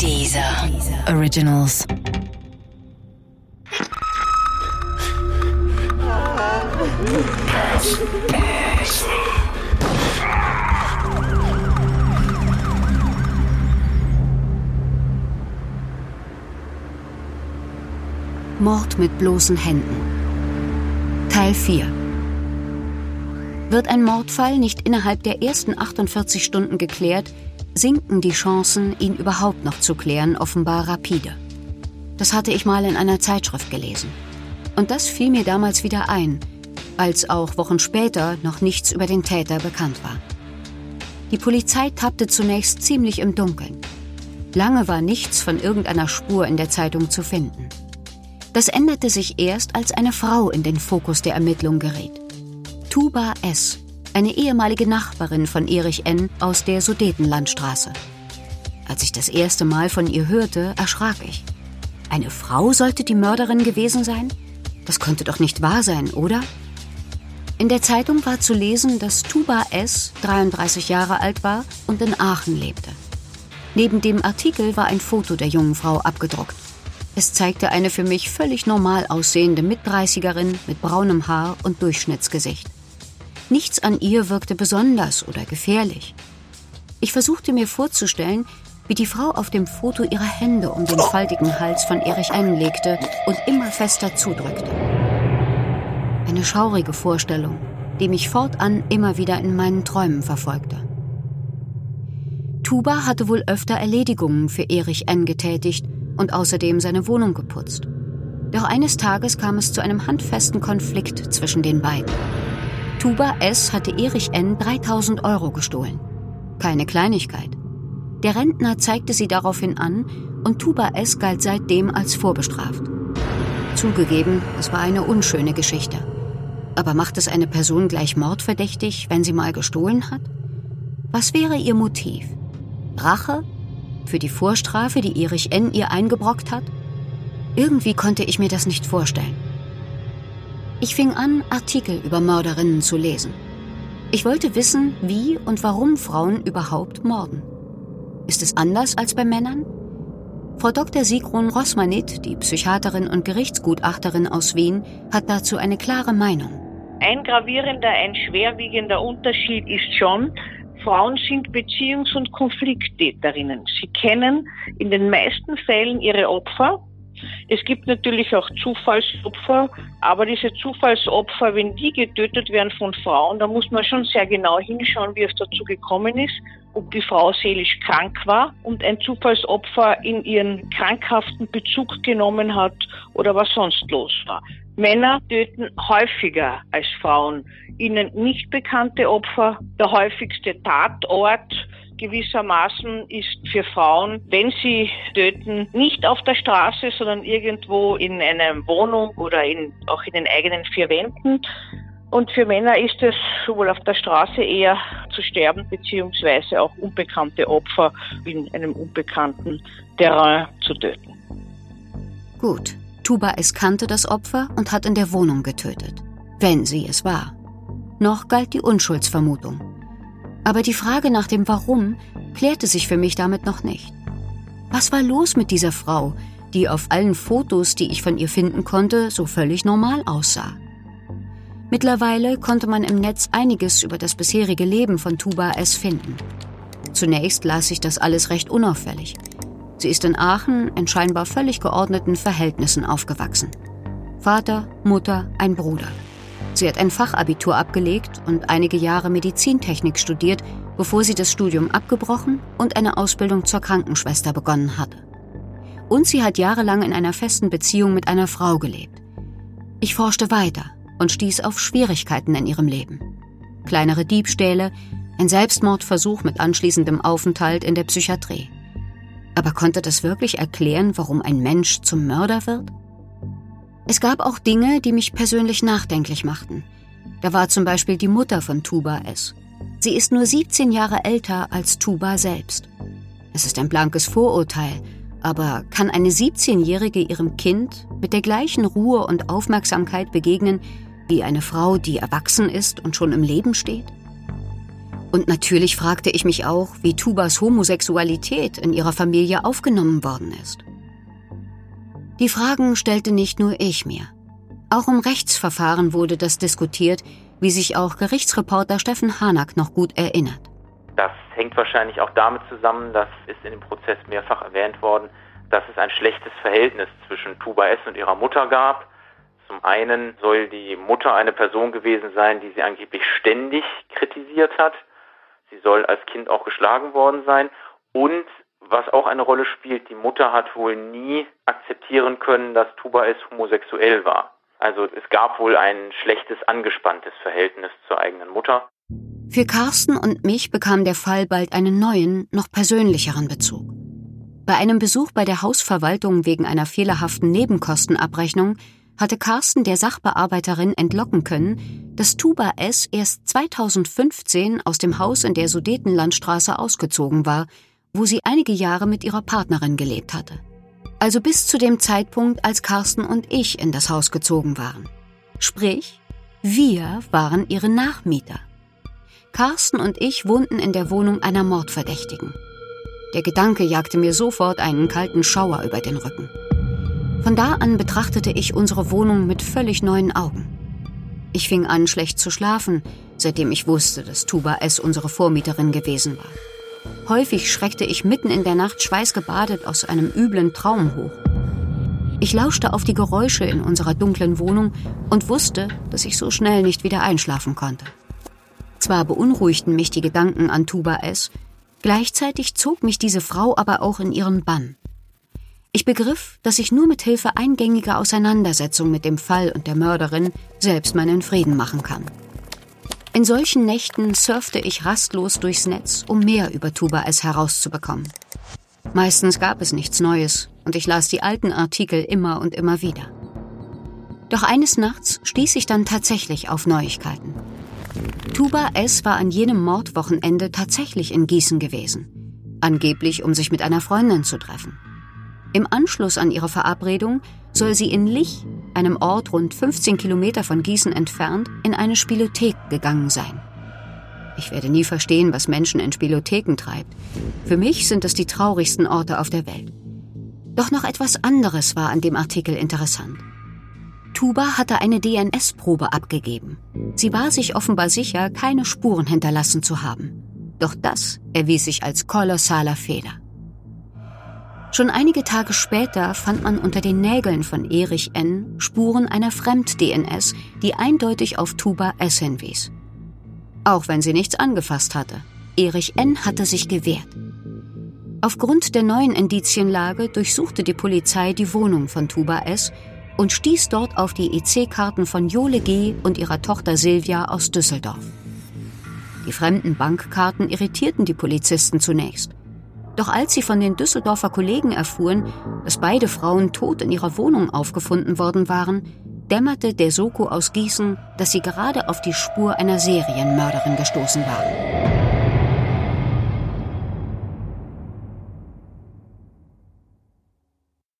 Dieser Originals. Mord mit bloßen Händen. Teil 4 Wird ein Mordfall nicht innerhalb der ersten 48 Stunden geklärt, sinken die Chancen, ihn überhaupt noch zu klären, offenbar rapide. Das hatte ich mal in einer Zeitschrift gelesen. Und das fiel mir damals wieder ein, als auch Wochen später noch nichts über den Täter bekannt war. Die Polizei tappte zunächst ziemlich im Dunkeln. Lange war nichts von irgendeiner Spur in der Zeitung zu finden. Das änderte sich erst, als eine Frau in den Fokus der Ermittlung geriet. Tuba S., eine ehemalige Nachbarin von Erich N. aus der Sudetenlandstraße. Als ich das erste Mal von ihr hörte, erschrak ich. Eine Frau sollte die Mörderin gewesen sein? Das konnte doch nicht wahr sein, oder? In der Zeitung war zu lesen, dass Tuba S. 33 Jahre alt war und in Aachen lebte. Neben dem Artikel war ein Foto der jungen Frau abgedruckt. Es zeigte eine für mich völlig normal aussehende Mitdreißigerin mit braunem Haar und Durchschnittsgesicht. Nichts an ihr wirkte besonders oder gefährlich. Ich versuchte mir vorzustellen, wie die Frau auf dem Foto ihre Hände um den faltigen Hals von Erich N. legte und immer fester zudrückte. Eine schaurige Vorstellung, die mich fortan immer wieder in meinen Träumen verfolgte. Tuba hatte wohl öfter Erledigungen für Erich N. getätigt und außerdem seine Wohnung geputzt. Doch eines Tages kam es zu einem handfesten Konflikt zwischen den beiden. Tuba S. hatte Erich N. 3000 Euro gestohlen. Keine Kleinigkeit. Der Rentner zeigte sie daraufhin an und Tuba S. galt seitdem als vorbestraft. Zugegeben, es war eine unschöne Geschichte. Aber macht es eine Person gleich mordverdächtig, wenn sie mal gestohlen hat? Was wäre ihr Motiv? Rache für die Vorstrafe, die Erich N. ihr eingebrockt hat? Irgendwie konnte ich mir das nicht vorstellen. Ich fing an, Artikel über Mörderinnen zu lesen. Ich wollte wissen, wie und warum Frauen überhaupt morden. Ist es anders als bei Männern? Frau Dr. Sigrun Rosmanit, die Psychiaterin und Gerichtsgutachterin aus Wien, hat dazu eine klare Meinung. Ein gravierender, ein schwerwiegender Unterschied ist schon, Frauen sind Beziehungs- und Konflikttäterinnen. Sie kennen in den meisten Fällen ihre Opfer. Es gibt natürlich auch Zufallsopfer, aber diese Zufallsopfer, wenn die getötet werden von Frauen, da muss man schon sehr genau hinschauen, wie es dazu gekommen ist, ob die Frau seelisch krank war und ein Zufallsopfer in ihren krankhaften Bezug genommen hat oder was sonst los war. Männer töten häufiger als Frauen. Ihnen nicht bekannte Opfer, der häufigste Tatort gewissermaßen ist für Frauen, wenn sie töten, nicht auf der Straße, sondern irgendwo in einer Wohnung oder in, auch in den eigenen vier Wänden. Und für Männer ist es sowohl auf der Straße eher zu sterben, beziehungsweise auch unbekannte Opfer in einem unbekannten Terrain zu töten. Gut, Tuba es kannte das Opfer und hat in der Wohnung getötet. Wenn sie es war. Noch galt die Unschuldsvermutung. Aber die Frage nach dem Warum klärte sich für mich damit noch nicht. Was war los mit dieser Frau, die auf allen Fotos, die ich von ihr finden konnte, so völlig normal aussah? Mittlerweile konnte man im Netz einiges über das bisherige Leben von Tuba S. finden. Zunächst las ich das alles recht unauffällig. Sie ist in Aachen in scheinbar völlig geordneten Verhältnissen aufgewachsen. Vater, Mutter, ein Bruder. Sie hat ein Fachabitur abgelegt und einige Jahre Medizintechnik studiert, bevor sie das Studium abgebrochen und eine Ausbildung zur Krankenschwester begonnen hatte. Und sie hat jahrelang in einer festen Beziehung mit einer Frau gelebt. Ich forschte weiter und stieß auf Schwierigkeiten in ihrem Leben. Kleinere Diebstähle, ein Selbstmordversuch mit anschließendem Aufenthalt in der Psychiatrie. Aber konnte das wirklich erklären, warum ein Mensch zum Mörder wird? Es gab auch Dinge, die mich persönlich nachdenklich machten. Da war zum Beispiel die Mutter von Tuba S. Sie ist nur 17 Jahre älter als Tuba selbst. Es ist ein blankes Vorurteil, aber kann eine 17-Jährige ihrem Kind mit der gleichen Ruhe und Aufmerksamkeit begegnen wie eine Frau, die erwachsen ist und schon im Leben steht? Und natürlich fragte ich mich auch, wie Tubas Homosexualität in ihrer Familie aufgenommen worden ist. Die Fragen stellte nicht nur ich mir. Auch im Rechtsverfahren wurde das diskutiert, wie sich auch Gerichtsreporter Steffen Hanak noch gut erinnert. Das hängt wahrscheinlich auch damit zusammen, das ist in dem Prozess mehrfach erwähnt worden, dass es ein schlechtes Verhältnis zwischen Tuba S. und ihrer Mutter gab. Zum einen soll die Mutter eine Person gewesen sein, die sie angeblich ständig kritisiert hat. Sie soll als Kind auch geschlagen worden sein. Und was auch eine Rolle spielt, die Mutter hat wohl nie akzeptieren können, dass Tuba S. homosexuell war. Also es gab wohl ein schlechtes, angespanntes Verhältnis zur eigenen Mutter. Für Carsten und mich bekam der Fall bald einen neuen, noch persönlicheren Bezug. Bei einem Besuch bei der Hausverwaltung wegen einer fehlerhaften Nebenkostenabrechnung hatte Carsten der Sachbearbeiterin entlocken können, dass Tuba S. erst 2015 aus dem Haus in der Sudetenlandstraße ausgezogen war, wo sie einige Jahre mit ihrer Partnerin gelebt hatte. Also bis zu dem Zeitpunkt, als Carsten und ich in das Haus gezogen waren. Sprich, wir waren ihre Nachmieter. Carsten und ich wohnten in der Wohnung einer Mordverdächtigen. Der Gedanke jagte mir sofort einen kalten Schauer über den Rücken. Von da an betrachtete ich unsere Wohnung mit völlig neuen Augen. Ich fing an, schlecht zu schlafen, seitdem ich wusste, dass Tuba S. unsere Vormieterin gewesen war. Häufig schreckte ich mitten in der Nacht schweißgebadet aus einem üblen Traum hoch. Ich lauschte auf die Geräusche in unserer dunklen Wohnung und wusste, dass ich so schnell nicht wieder einschlafen konnte. Zwar beunruhigten mich die Gedanken an Tuba S., Gleichzeitig zog mich diese Frau aber auch in ihren Bann. Ich begriff, dass ich nur mit Hilfe eingängiger Auseinandersetzung mit dem Fall und der Mörderin selbst meinen Frieden machen kann. In solchen Nächten surfte ich rastlos durchs Netz, um mehr über Tuba S herauszubekommen. Meistens gab es nichts Neues und ich las die alten Artikel immer und immer wieder. Doch eines Nachts stieß ich dann tatsächlich auf Neuigkeiten. Tuba S. war an jenem Mordwochenende tatsächlich in Gießen gewesen. Angeblich, um sich mit einer Freundin zu treffen. Im Anschluss an ihre Verabredung soll sie in Lich, einem Ort rund 15 Kilometer von Gießen entfernt, in eine Spielothek gegangen sein. Ich werde nie verstehen, was Menschen in Spielotheken treibt. Für mich sind es die traurigsten Orte auf der Welt. Doch noch etwas anderes war an dem Artikel interessant. Tuba hatte eine DNS-Probe abgegeben. Sie war sich offenbar sicher, keine Spuren hinterlassen zu haben. Doch das erwies sich als kolossaler Fehler. Schon einige Tage später fand man unter den Nägeln von Erich N. Spuren einer Fremd-DNS, die eindeutig auf Tuba S. hinwies. Auch wenn sie nichts angefasst hatte. Erich N. hatte sich gewehrt. Aufgrund der neuen Indizienlage durchsuchte die Polizei die Wohnung von Tuba S und stieß dort auf die EC-Karten von Jole G. und ihrer Tochter Silvia aus Düsseldorf. Die fremden Bankkarten irritierten die Polizisten zunächst. Doch als sie von den Düsseldorfer Kollegen erfuhren, dass beide Frauen tot in ihrer Wohnung aufgefunden worden waren, dämmerte der Soko aus Gießen, dass sie gerade auf die Spur einer Serienmörderin gestoßen waren.